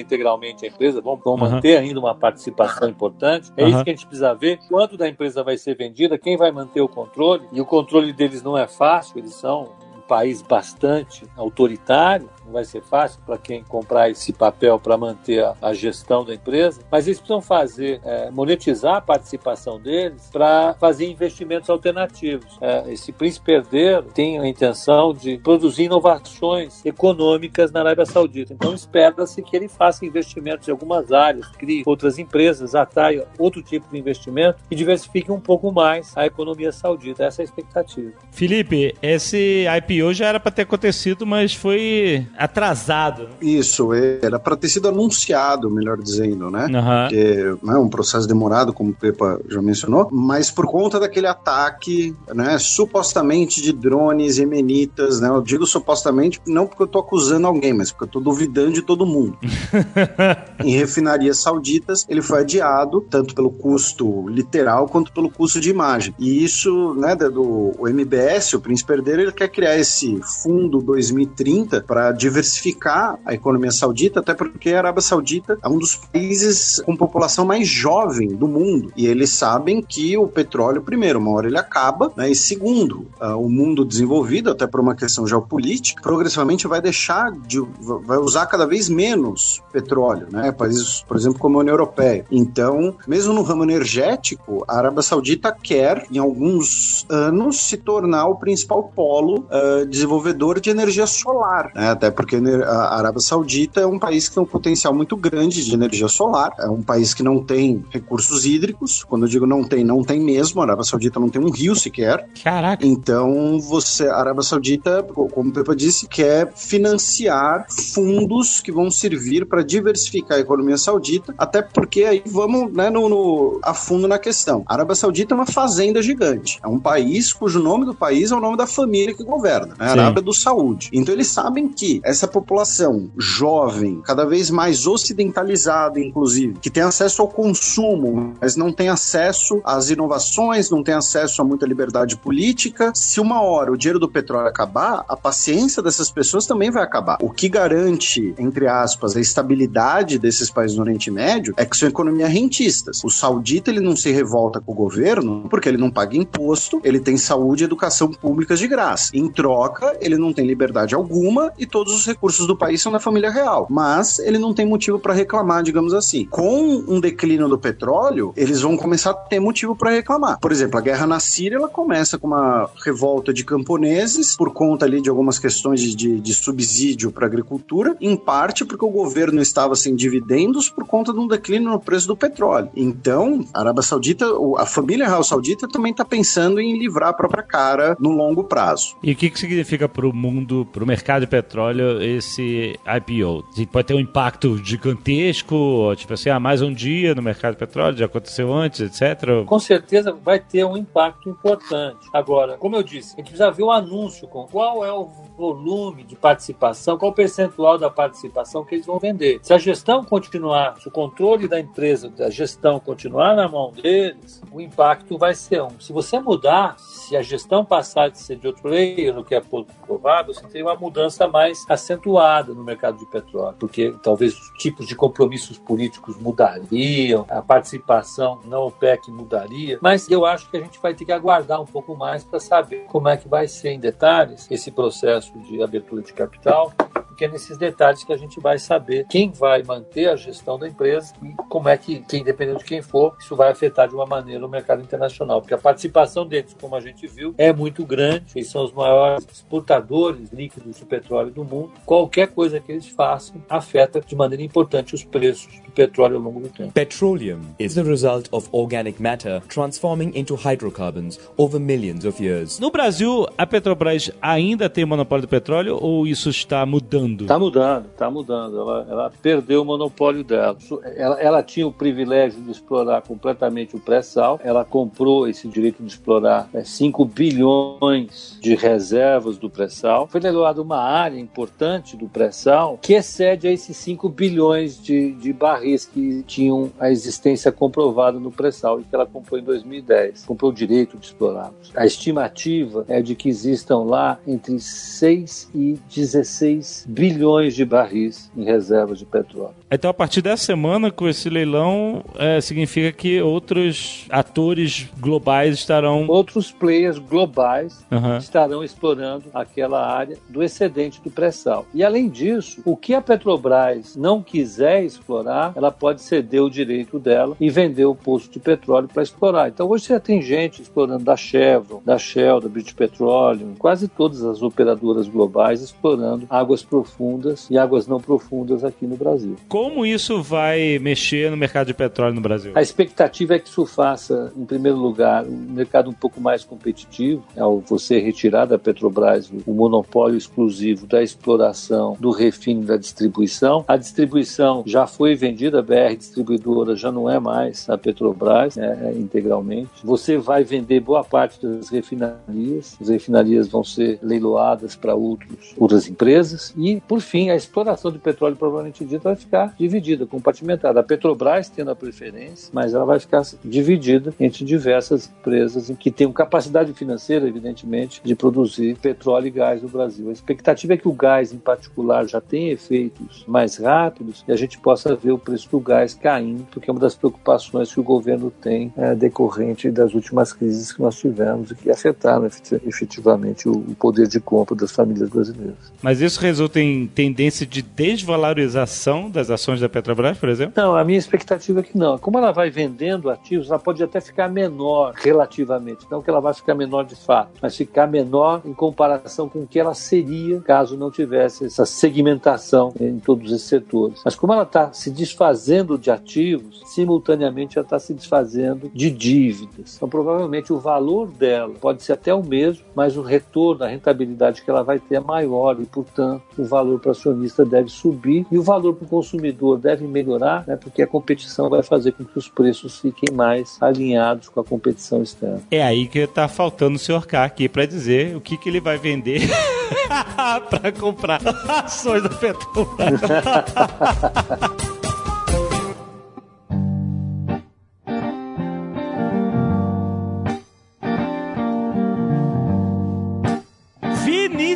integralmente a empresa, vão, vão Aham. manter ainda uma participação importante. É Aham. isso que a gente precisa ver. Quanto da empresa vai ser vendida, quem vai manter o controle. E o controle deles não é fácil, eles são um país bastante autoritário, não vai ser fácil para quem comprar esse papel para manter a, a gestão da empresa, mas eles precisam fazer, é, monetizar a participação deles para fazer investimentos alternativos. É, esse príncipe herdeiro tem a intenção de produzir inovações econômicas na Arábia Saudita, então espera-se que ele faça investimentos em algumas áreas, crie outras empresas, atraia outro tipo de investimento e diversifique um pouco mais a economia saudita. Essa é a expectativa. Felipe, esse IPO já era para ter acontecido, mas foi atrasado. Isso, era para ter sido anunciado, melhor dizendo, né? Aham. Porque é um processo demorado, como o Pepa já mencionou, mas por conta daquele ataque, né, supostamente de drones yemenitas, né? Eu digo supostamente não porque eu tô acusando alguém, mas porque eu tô duvidando de todo mundo. em refinarias sauditas, ele foi adiado, tanto pelo custo literal quanto pelo custo de imagem. E isso, né, do o MBS, o Príncipe Herdeiro, ele quer criar esse fundo 2030 para diversificar a economia saudita, até porque a Arábia Saudita é um dos países com população mais jovem do mundo. E eles sabem que o petróleo, primeiro, uma hora ele acaba, né, e segundo, ah, o mundo desenvolvido, até por uma questão geopolítica, progressivamente vai deixar de. vai usar cada vez menos petróleo, né? Países, por exemplo, como a União Europeia. Então, mesmo no ramo energético, a Arábia Saudita quer, em alguns anos, se tornar o principal polo ah, desenvolvedor de energia solar, né? Até porque a Arábia Saudita é um país que tem um potencial muito grande de energia solar, é um país que não tem recursos hídricos. Quando eu digo não tem, não tem mesmo. A Arábia Saudita não tem um rio sequer. Caraca. Então, você, a Arábia Saudita, como o Pepa disse, quer financiar fundos que vão servir para diversificar a economia saudita, até porque aí vamos né, no, no- a fundo na questão. A Arábia Saudita é uma fazenda gigante. É um país cujo nome do país é o nome da família que governa, né? a. Arábia do Saúde. Então, eles sabem que essa população jovem, cada vez mais ocidentalizada, inclusive, que tem acesso ao consumo, mas não tem acesso às inovações, não tem acesso a muita liberdade política. Se uma hora o dinheiro do petróleo acabar, a paciência dessas pessoas também vai acabar. O que garante, entre aspas, a estabilidade desses países do Oriente Médio é que são economias rentistas. O saudita ele não se revolta com o governo porque ele não paga imposto, ele tem saúde e educação públicas de graça. Em troca, ele não tem liberdade alguma e todos os recursos do país são da família real. Mas ele não tem motivo para reclamar, digamos assim. Com um declínio do petróleo, eles vão começar a ter motivo para reclamar. Por exemplo, a guerra na Síria ela começa com uma revolta de camponeses por conta ali de algumas questões de, de, de subsídio para agricultura, em parte porque o governo estava sem dividendos por conta de um declínio no preço do petróleo. Então, a Arábia Saudita, a família real saudita também está pensando em livrar a própria cara no longo prazo. E o que, que significa para o mundo, para o mercado de petróleo, esse IPO? Pode ter um impacto gigantesco, tipo assim, ah, mais um dia no mercado de petróleo, já aconteceu antes, etc. Com certeza vai ter um impacto importante. Agora, como eu disse, a gente precisa ver o anúncio com qual é o volume de participação, qual o percentual da participação que eles vão vender. Se a gestão continuar, se o controle da empresa, da gestão continuar na mão deles, o impacto vai ser um. Se você mudar, se a gestão passar de ser de outro player, o que é pouco provável, você tem uma mudança mais acentuada no mercado de petróleo, porque talvez os tipos de compromissos políticos mudariam, a participação na OPEC mudaria, mas eu acho que a gente vai ter que aguardar um pouco mais para saber como é que vai ser em detalhes esse processo de abertura de capital porque é nesses detalhes que a gente vai saber quem vai manter a gestão da empresa e como é que, que independente de quem for, isso vai afetar de uma maneira o mercado internacional. Porque a participação deles, como a gente viu, é muito grande. Eles são os maiores exportadores líquidos de petróleo do mundo. Qualquer coisa que eles façam afeta de maneira importante os preços petróleo ao longo do tempo. Petroleum is the result of organic matter transforming into hydrocarbons over millions of years. No Brasil, a Petrobras ainda tem monopólio do petróleo ou isso está mudando? Está mudando, está mudando. Ela, ela, perdeu o monopólio dela. Ela, ela, tinha o privilégio de explorar completamente o pré-sal. Ela comprou esse direito de explorar é, 5 bilhões de reservas do pré-sal. Foi leiloada uma área importante do pré-sal que excede a esses 5 bilhões de, de barris que tinham a existência comprovada no pré-sal e que ela comprou em 2010. Comprou o direito de explorá-los. A estimativa é de que existam lá entre 6 e 16 bilhões de barris em reservas de petróleo. Então, a partir dessa semana, com esse leilão, é, significa que outros atores globais estarão. Outros players globais uhum. estarão explorando aquela área do excedente do pré-sal. E, além disso, o que a Petrobras não quiser explorar, ela pode ceder o direito dela e vender o poço de petróleo para explorar. Então, hoje já tem gente explorando da Chevron, da Shell, da British Petroleum, quase todas as operadoras globais explorando águas profundas e águas não profundas aqui no Brasil. Como isso vai mexer no mercado de petróleo no Brasil? A expectativa é que isso faça, em primeiro lugar, um mercado um pouco mais competitivo, ao você retirar da Petrobras o monopólio exclusivo da exploração, do refino da distribuição. A distribuição já foi vendida, a BR Distribuidora já não é mais a Petrobras é, é, integralmente. Você vai vender boa parte das refinarias, as refinarias vão ser leiloadas para outros, outras empresas e, por fim, a exploração de petróleo provavelmente dita vai ficar dividida, compartimentada. A Petrobras tendo a preferência, mas ela vai ficar dividida entre diversas empresas que têm capacidade financeira, evidentemente, de produzir petróleo e gás no Brasil. A expectativa é que o gás, em particular, já tenha efeitos mais rápidos e a gente possa ver o preço do gás caindo, porque é uma das preocupações que o governo tem é, decorrente das últimas crises que nós tivemos e que afetaram efetivamente o poder de compra das famílias brasileiras. Mas isso resulta tem tendência de desvalorização das ações da Petrobras, por exemplo? Não, a minha expectativa é que não. Como ela vai vendendo ativos, ela pode até ficar menor relativamente. Não que ela vai ficar menor de fato, mas ficar menor em comparação com o que ela seria caso não tivesse essa segmentação em todos esses setores. Mas como ela está se desfazendo de ativos, simultaneamente ela está se desfazendo de dívidas. Então, provavelmente o valor dela pode ser até o mesmo, mas o retorno, a rentabilidade que ela vai ter é maior e, portanto, o valor para acionista deve subir e o valor para o consumidor deve melhorar, né, porque a competição vai fazer com que os preços fiquem mais alinhados com a competição externa. É aí que está faltando o senhor K aqui para dizer o que, que ele vai vender para comprar ações da Petrobras.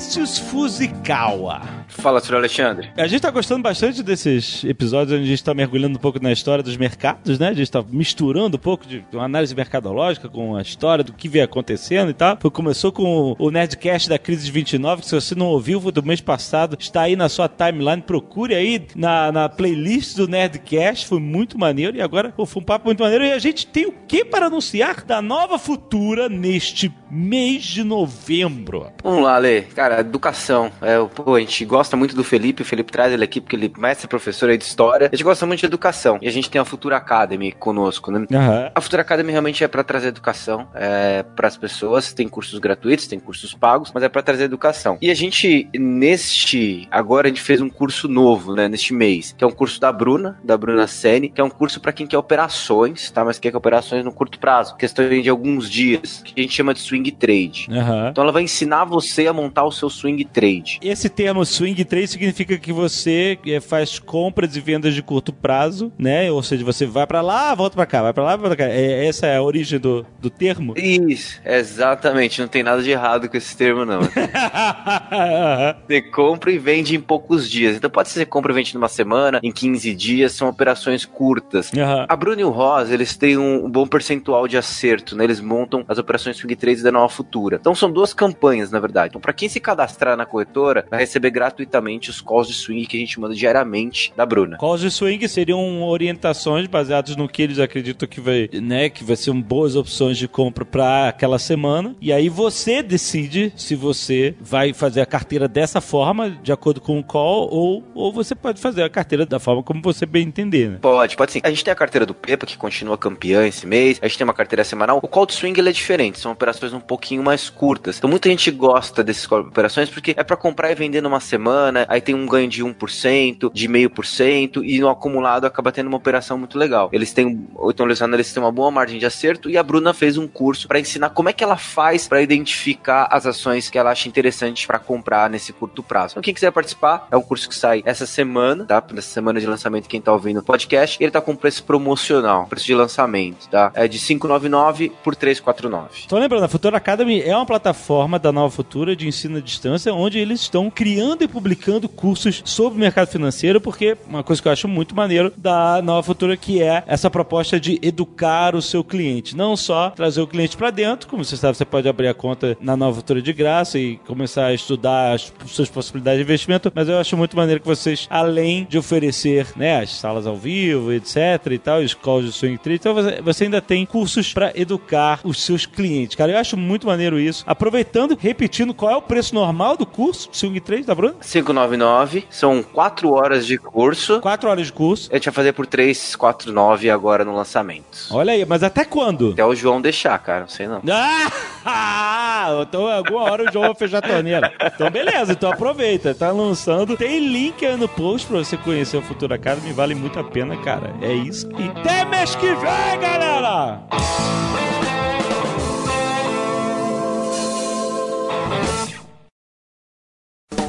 Vinícius Fuzikawa Fala, senhor Alexandre. A gente tá gostando bastante desses episódios onde a gente tá mergulhando um pouco na história dos mercados, né? A gente tá misturando um pouco de uma análise mercadológica com a história do que vem acontecendo e tal. Foi, começou com o Nerdcast da crise de 29, que se você não ouviu, do mês passado, está aí na sua timeline. Procure aí na, na playlist do Nerdcast. Foi muito maneiro. E agora foi um papo muito maneiro. E a gente tem o que para anunciar da nova futura neste mês de novembro? Vamos lá, Lê. Cara, Educação. É, pô, a gente gosta muito do Felipe, o Felipe traz ele aqui porque ele é mestre professor aí de história. A gente gosta muito de educação. E a gente tem a Futura Academy conosco, né? Aham. A Futura Academy realmente é para trazer educação é, para as pessoas. Tem cursos gratuitos, tem cursos pagos, mas é para trazer educação. E a gente, neste. Agora a gente fez um curso novo, né? Neste mês, que é um curso da Bruna, da Bruna Sene, que é um curso para quem quer operações, tá? Mas quer operações no curto prazo. Questão de alguns dias, que a gente chama de swing trade. Aham. Então ela vai ensinar você a montar o seu swing trade. Esse termo swing trade significa que você eh, faz compras e vendas de curto prazo, né? Ou seja, você vai pra lá, volta pra cá, vai pra lá, volta pra cá. É, essa é a origem do, do termo? Isso, exatamente. Não tem nada de errado com esse termo, não. Você compra e vende em poucos dias. Então pode ser compra e vende numa semana, em 15 dias, são operações curtas. Aham. A Bruno e o Ross, eles têm um bom percentual de acerto, né? Eles montam as operações swing trades da Nova Futura. Então são duas campanhas, na verdade. Então para quem se cadastrar na corretora, vai receber gratuitamente os calls de swing que a gente manda diariamente da Bruna. Calls de swing seriam orientações baseadas no que eles acreditam que vai, né, que vai ser um boas opções de compra para aquela semana. E aí você decide se você vai fazer a carteira dessa forma, de acordo com o call, ou, ou você pode fazer a carteira da forma como você bem entender, né? Pode, pode sim. A gente tem a carteira do Pepa, que continua campeã esse mês. A gente tem uma carteira semanal. O call to swing ele é diferente, são operações um pouquinho mais curtas. Então muita gente gosta desses de operações porque é para comprar e vender numa semana, aí tem um ganho de 1%, de 0,5% e no acumulado acaba tendo uma operação muito legal. Eles têm, então eles têm uma boa margem de acerto e a Bruna fez um curso para ensinar como é que ela faz para identificar as ações que ela acha interessante para comprar nesse curto prazo. Então quem quiser participar, é um curso que sai essa semana, tá? Nessa semana de lançamento, quem tá ouvindo o podcast, ele tá com preço promocional, preço de lançamento, tá? É de 599 por 349. Então lembrando, a Futura Academy é uma plataforma da Nova Futura de ensino à distância, onde eles estão criando e publicando cursos sobre o mercado financeiro, porque uma coisa que eu acho muito maneiro da Nova Futura que é essa proposta de educar o seu cliente, não só trazer o cliente para dentro, como você sabe, você pode abrir a conta na Nova Futura de graça e começar a estudar as suas possibilidades de investimento, mas eu acho muito maneiro que vocês, além de oferecer, né, as salas ao vivo, etc e tal, os calls de swing trade, então você, você ainda tem cursos para educar os seus clientes. Cara, eu acho muito maneiro isso. Aproveitando, repetindo, qual é o preço normal do curso swing trade, tá, Bruno? 599, são 4 horas de curso. Quatro horas de curso. A gente vai fazer por 349 agora no lançamento. Olha aí, mas até quando? Até o João deixar, cara, não sei não. Ah! Então alguma hora o João vai fechar a torneira. Então beleza, então aproveita. Tá lançando. Tem link aí no post pra você conhecer o Futuro Academy. Vale muito a pena, cara. É isso. E até mês que vem, galera!